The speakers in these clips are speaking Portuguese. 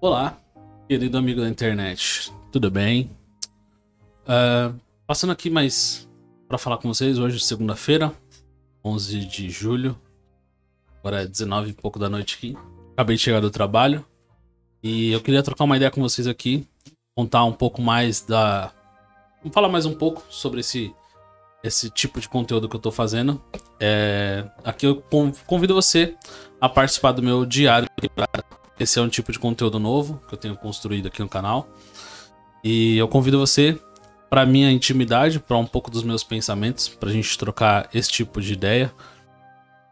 Olá, querido amigo da internet, tudo bem? Uh, passando aqui mais para falar com vocês hoje, segunda-feira, 11 de julho, agora é 19 e pouco da noite aqui. Acabei de chegar do trabalho e eu queria trocar uma ideia com vocês aqui, contar um pouco mais da. Vamos falar mais um pouco sobre esse, esse tipo de conteúdo que eu tô fazendo. É... Aqui eu convido você a participar do meu diário esse é um tipo de conteúdo novo que eu tenho construído aqui no canal. E eu convido você para minha intimidade, para um pouco dos meus pensamentos, para a gente trocar esse tipo de ideia.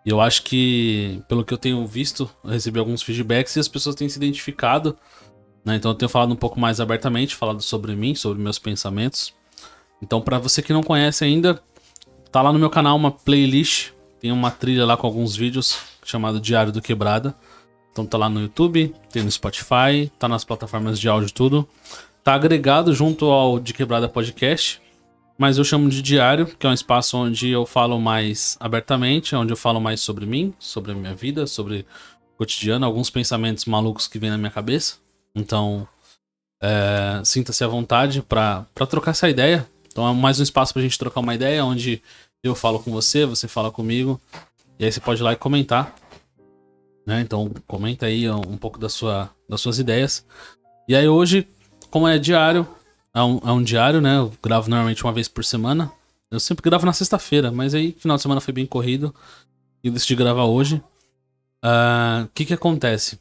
E eu acho que, pelo que eu tenho visto, eu recebi alguns feedbacks e as pessoas têm se identificado. Né? Então eu tenho falado um pouco mais abertamente, falado sobre mim, sobre meus pensamentos. Então, para você que não conhece ainda, tá lá no meu canal uma playlist, tem uma trilha lá com alguns vídeos chamado Diário do Quebrada. Então tá lá no YouTube, tem no Spotify, tá nas plataformas de áudio tudo. Tá agregado junto ao De Quebrada Podcast, mas eu chamo de diário, que é um espaço onde eu falo mais abertamente, onde eu falo mais sobre mim, sobre a minha vida, sobre o cotidiano, alguns pensamentos malucos que vêm na minha cabeça. Então, é, sinta-se à vontade para trocar essa ideia. Então é mais um espaço pra gente trocar uma ideia, onde eu falo com você, você fala comigo. E aí você pode ir lá e comentar né? Então comenta aí um pouco da sua, das suas ideias. E aí hoje, como é diário, é um, é um diário, né? Eu gravo normalmente uma vez por semana. Eu sempre gravo na sexta-feira, mas aí final de semana foi bem corrido e decidi gravar hoje. Ah, o uh, que que acontece?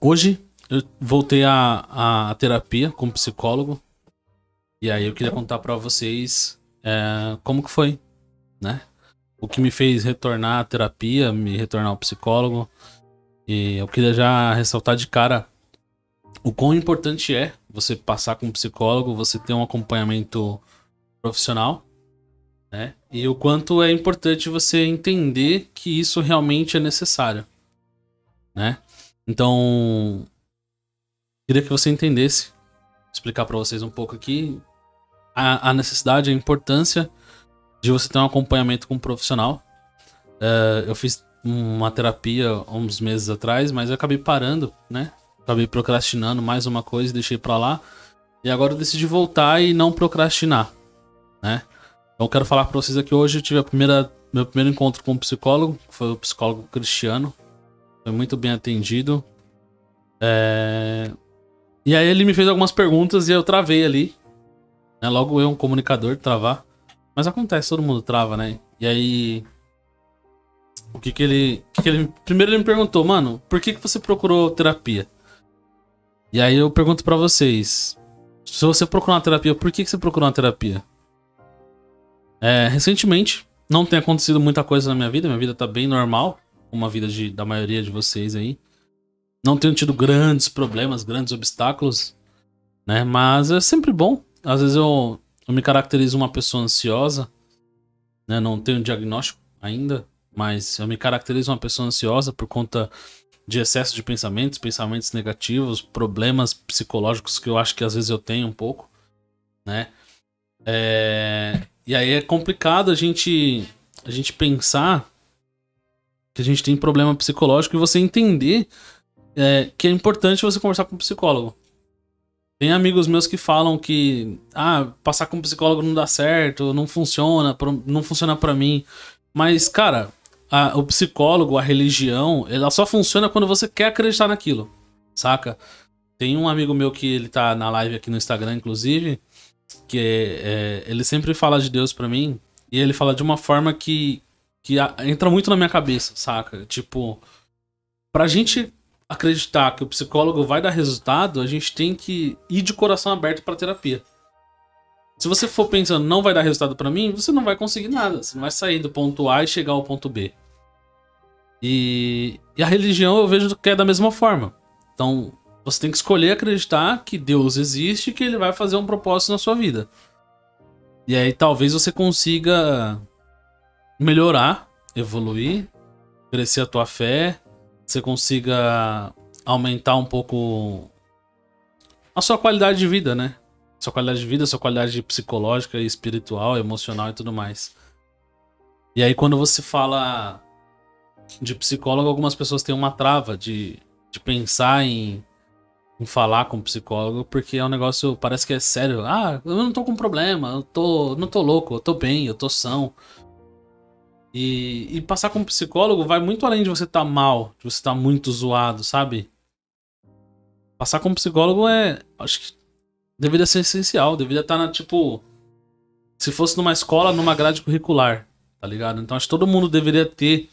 Hoje eu voltei à, terapia com psicólogo. E aí eu queria contar para vocês é, como que foi, né? O que me fez retornar à terapia, me retornar ao psicólogo. E eu queria já ressaltar de cara o quão importante é você passar com um psicólogo, você ter um acompanhamento profissional, né? E o quanto é importante você entender que isso realmente é necessário, né? Então, queria que você entendesse, explicar para vocês um pouco aqui a, a necessidade, a importância de você ter um acompanhamento com um profissional. Uh, eu fiz uma terapia uns meses atrás, mas eu acabei parando, né? Acabei procrastinando mais uma coisa deixei pra lá. E agora eu decidi voltar e não procrastinar, né? Então eu quero falar pra vocês aqui hoje. Eu tive a primeira, meu primeiro encontro com um psicólogo, foi o psicólogo Cristiano. Foi muito bem atendido. É... E aí ele me fez algumas perguntas e eu travei ali. Né? Logo eu, um comunicador, travar. Mas acontece, todo mundo trava, né? E aí. O que que ele. Que que ele primeiro ele me perguntou, mano, por que, que você procurou terapia? E aí eu pergunto para vocês. Se você procurou uma terapia, por que, que você procurou uma terapia? É, recentemente, não tem acontecido muita coisa na minha vida, minha vida tá bem normal, como a vida de, da maioria de vocês aí. Não tenho tido grandes problemas, grandes obstáculos, né? Mas é sempre bom. Às vezes eu eu me caracterizo uma pessoa ansiosa, né? Não tenho diagnóstico ainda, mas eu me caracterizo uma pessoa ansiosa por conta de excesso de pensamentos, pensamentos negativos, problemas psicológicos que eu acho que às vezes eu tenho um pouco, né? É... E aí é complicado a gente a gente pensar que a gente tem problema psicológico e você entender é, que é importante você conversar com um psicólogo. Tem amigos meus que falam que ah, passar com um psicólogo não dá certo, não funciona, não funciona para mim. Mas, cara, a, o psicólogo, a religião, ela só funciona quando você quer acreditar naquilo, saca? Tem um amigo meu que ele tá na live aqui no Instagram, inclusive, que é, ele sempre fala de Deus para mim, e ele fala de uma forma que, que a, entra muito na minha cabeça, saca? Tipo, pra gente acreditar que o psicólogo vai dar resultado, a gente tem que ir de coração aberto para terapia. Se você for pensando não vai dar resultado para mim, você não vai conseguir nada. Você não vai sair do ponto A e chegar ao ponto B. E, e a religião eu vejo que é da mesma forma. Então, você tem que escolher acreditar que Deus existe e que ele vai fazer um propósito na sua vida. E aí talvez você consiga melhorar, evoluir, crescer a tua fé, você consiga aumentar um pouco a sua qualidade de vida, né? Sua qualidade de vida, sua qualidade psicológica, espiritual, emocional e tudo mais. E aí, quando você fala de psicólogo, algumas pessoas têm uma trava de, de pensar em, em falar com psicólogo, porque é um negócio, parece que é sério. Ah, eu não tô com problema, eu tô, não tô louco, eu tô bem, eu tô são. E, e passar com um psicólogo vai muito além de você estar tá mal, de você estar tá muito zoado, sabe? Passar com um psicólogo é. Acho que deveria ser essencial, deveria estar tá na, tipo. Se fosse numa escola, numa grade curricular, tá ligado? Então acho que todo mundo deveria ter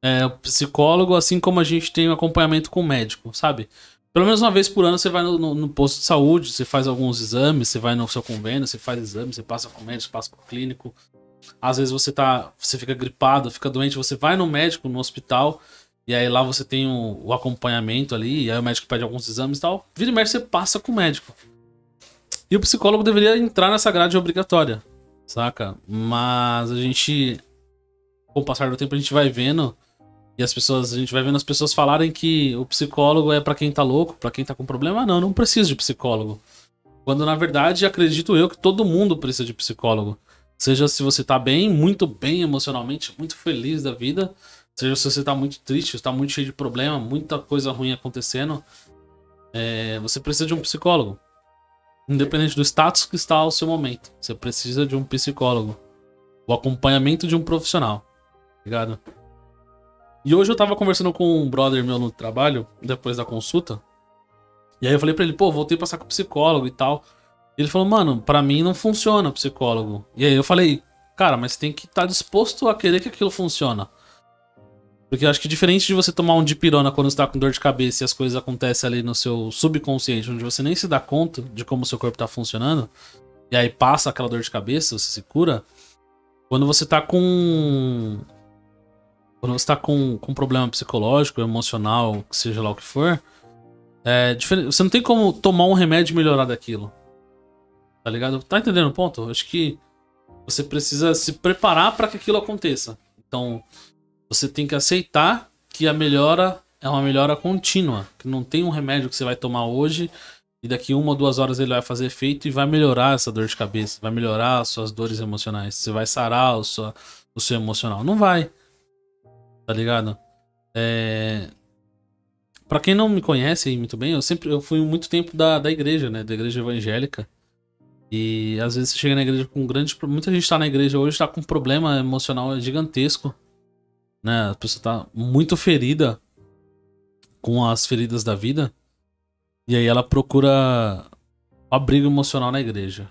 é, psicólogo, assim como a gente tem o um acompanhamento com o médico, sabe? Pelo menos uma vez por ano você vai no, no, no, posto de saúde, você faz alguns exames, você vai no seu convênio, você faz exames, você passa com o médico, passa com o clínico. Às vezes você tá. Você fica gripado, fica doente, você vai no médico, no hospital, e aí lá você tem o, o acompanhamento ali, e aí o médico pede alguns exames e tal. Vira e mexe, você passa com o médico. E o psicólogo deveria entrar nessa grade obrigatória, saca? Mas a gente, com o passar do tempo, a gente vai vendo e as pessoas, a gente vai vendo as pessoas falarem que o psicólogo é para quem tá louco, para quem tá com problema. Não, não precisa de psicólogo. Quando na verdade acredito eu que todo mundo precisa de psicólogo. Seja se você tá bem, muito bem emocionalmente, muito feliz da vida, seja se você tá muito triste, está muito cheio de problema, muita coisa ruim acontecendo, é, você precisa de um psicólogo. Independente do status que está ao seu momento, você precisa de um psicólogo. O acompanhamento de um profissional. Ligado? E hoje eu tava conversando com um brother meu no trabalho, depois da consulta. E aí eu falei pra ele, pô, voltei a passar com psicólogo e tal. Ele falou, mano, para mim não funciona psicólogo. E aí eu falei, cara, mas tem que estar tá disposto a querer que aquilo funciona. Porque eu acho que diferente de você tomar um dipirona quando você tá com dor de cabeça e as coisas acontecem ali no seu subconsciente, onde você nem se dá conta de como o seu corpo tá funcionando, e aí passa aquela dor de cabeça, você se cura. Quando você tá com quando você tá com, com um problema psicológico, emocional, seja lá o que for, é. Você não tem como tomar um remédio e melhorar daquilo. Tá ligado? Tá entendendo o ponto? Acho que você precisa se preparar para que aquilo aconteça. Então, você tem que aceitar que a melhora é uma melhora contínua. Que não tem um remédio que você vai tomar hoje e daqui uma ou duas horas ele vai fazer efeito e vai melhorar essa dor de cabeça, vai melhorar as suas dores emocionais. Você vai sarar o seu, o seu emocional. Não vai tá ligado? É... Pra quem não me conhece muito bem, eu sempre eu fui muito tempo da, da igreja, né? Da igreja evangélica. E às vezes você chega na igreja com um grande. Muita gente tá na igreja hoje tá com um problema emocional gigantesco. Né? A pessoa tá muito ferida com as feridas da vida. E aí ela procura abrigo emocional na igreja.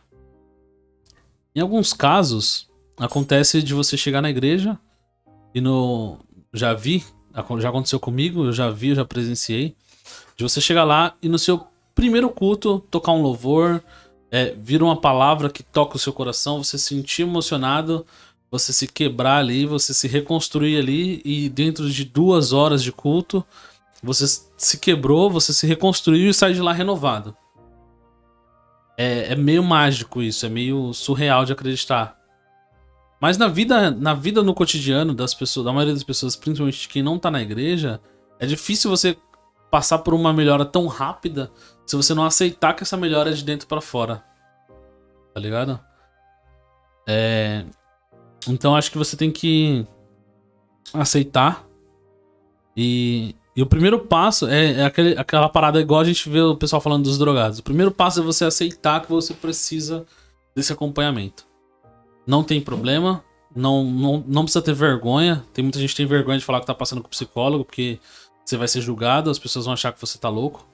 Em alguns casos, acontece de você chegar na igreja e no, já vi, já aconteceu comigo, eu já vi, eu já presenciei, de você chegar lá e no seu primeiro culto tocar um louvor, é, vir uma palavra que toca o seu coração, você se sentir emocionado, você se quebrar ali, você se reconstruir ali e dentro de duas horas de culto você se quebrou, você se reconstruiu e sai de lá renovado. É, é meio mágico isso, é meio surreal de acreditar. Mas na vida, na vida no cotidiano das pessoas, da maioria das pessoas, principalmente quem não tá na igreja, é difícil você passar por uma melhora tão rápida se você não aceitar que essa melhora é de dentro para fora. Tá ligado? É... Então acho que você tem que aceitar. E, e o primeiro passo é, é aquele, aquela parada igual a gente vê o pessoal falando dos drogados. O primeiro passo é você aceitar que você precisa desse acompanhamento. Não tem problema. Não, não, não precisa ter vergonha. Tem muita gente que tem vergonha de falar que tá passando com psicólogo, porque você vai ser julgado, as pessoas vão achar que você tá louco.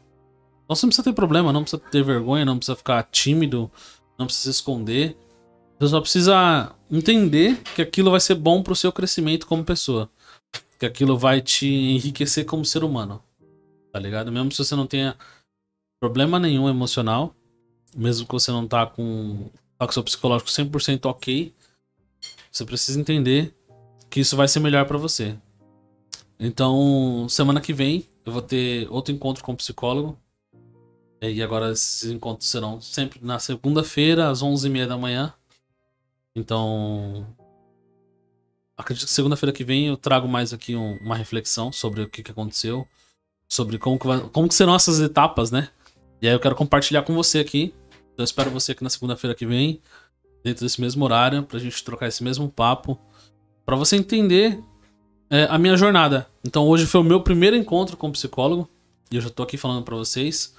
Então você não precisa ter problema, não precisa ter vergonha, não precisa ficar tímido, não precisa se esconder. Você só precisa entender que aquilo vai ser bom pro seu crescimento como pessoa. Que aquilo vai te enriquecer como ser humano. Tá ligado? Mesmo se você não tenha problema nenhum emocional, mesmo que você não tá com tá com seu psicológico 100% ok, você precisa entender que isso vai ser melhor para você. Então, semana que vem eu vou ter outro encontro com o psicólogo. E agora esses encontros serão sempre na segunda-feira, às 11h30 da manhã. Então, acredito que segunda-feira que vem eu trago mais aqui um, uma reflexão sobre o que, que aconteceu, sobre como que, vai, como que serão essas etapas, né? E aí eu quero compartilhar com você aqui então eu espero você aqui na segunda-feira que vem, dentro desse mesmo horário, pra gente trocar esse mesmo papo, para você entender é, a minha jornada. Então hoje foi o meu primeiro encontro com psicólogo, e eu já tô aqui falando para vocês.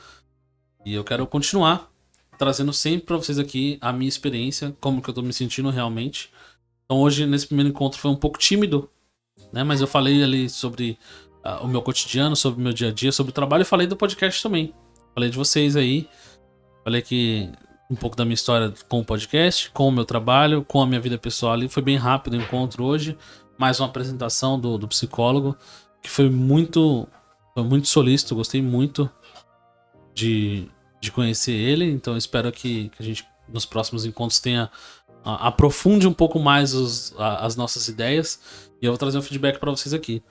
E eu quero continuar trazendo sempre para vocês aqui a minha experiência, como que eu tô me sentindo realmente. Então hoje, nesse primeiro encontro, foi um pouco tímido, né? Mas eu falei ali sobre uh, o meu cotidiano, sobre o meu dia a dia, sobre o trabalho e falei do podcast também. Falei de vocês aí. Falei que um pouco da minha história com o podcast, com o meu trabalho, com a minha vida pessoal ali. Foi bem rápido o encontro hoje. Mais uma apresentação do, do psicólogo, que foi muito, foi muito solícito, gostei muito de, de conhecer ele. Então espero que, que a gente nos próximos encontros tenha a, aprofunde um pouco mais os, a, as nossas ideias. E eu vou trazer um feedback para vocês aqui.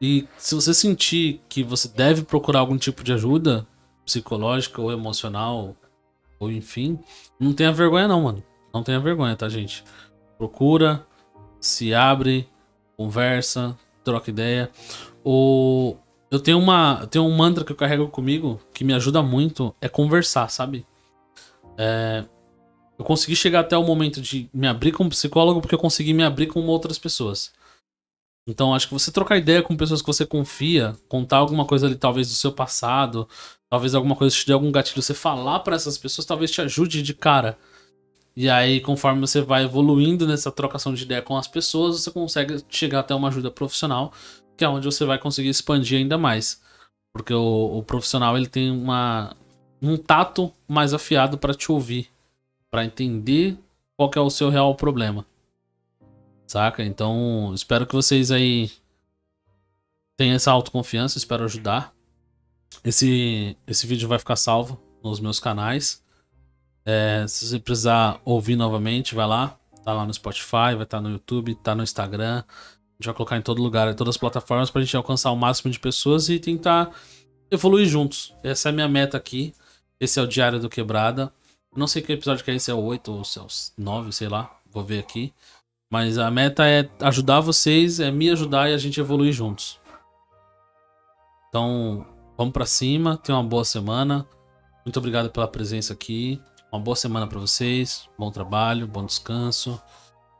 E se você sentir que você deve procurar algum tipo de ajuda psicológica ou emocional, ou enfim, não tenha vergonha não, mano. Não tenha vergonha, tá, gente? Procura, se abre, conversa, troca ideia. O eu tenho uma, tenho um mantra que eu carrego comigo que me ajuda muito é conversar, sabe? É, eu consegui chegar até o momento de me abrir com um psicólogo porque eu consegui me abrir com outras pessoas. Então, acho que você trocar ideia com pessoas que você confia, contar alguma coisa ali, talvez do seu passado, talvez alguma coisa te dê algum gatilho, você falar para essas pessoas, talvez te ajude de cara. E aí, conforme você vai evoluindo nessa trocação de ideia com as pessoas, você consegue chegar até uma ajuda profissional, que é onde você vai conseguir expandir ainda mais. Porque o, o profissional ele tem uma, um tato mais afiado para te ouvir, para entender qual é o seu real problema. Saca? Então, espero que vocês aí tenham essa autoconfiança, espero ajudar. Esse, esse vídeo vai ficar salvo nos meus canais. É, se você precisar ouvir novamente, vai lá. Tá lá no Spotify, vai estar tá no YouTube, tá no Instagram. A gente vai colocar em todo lugar, em todas as plataformas, pra gente alcançar o máximo de pessoas e tentar evoluir juntos. Essa é a minha meta aqui. Esse é o Diário do Quebrada. Não sei que episódio que é esse, é o 8 ou se é o 9, sei lá. Vou ver aqui. Mas a meta é ajudar vocês, é me ajudar e a gente evoluir juntos. Então, vamos para cima, tenha uma boa semana. Muito obrigado pela presença aqui. Uma boa semana para vocês, bom trabalho, bom descanso.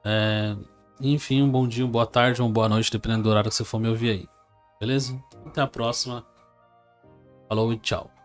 É... Enfim, um bom dia, uma boa tarde, uma boa noite, dependendo do horário que você for me ouvir aí. Beleza? Até a próxima. Falou e tchau.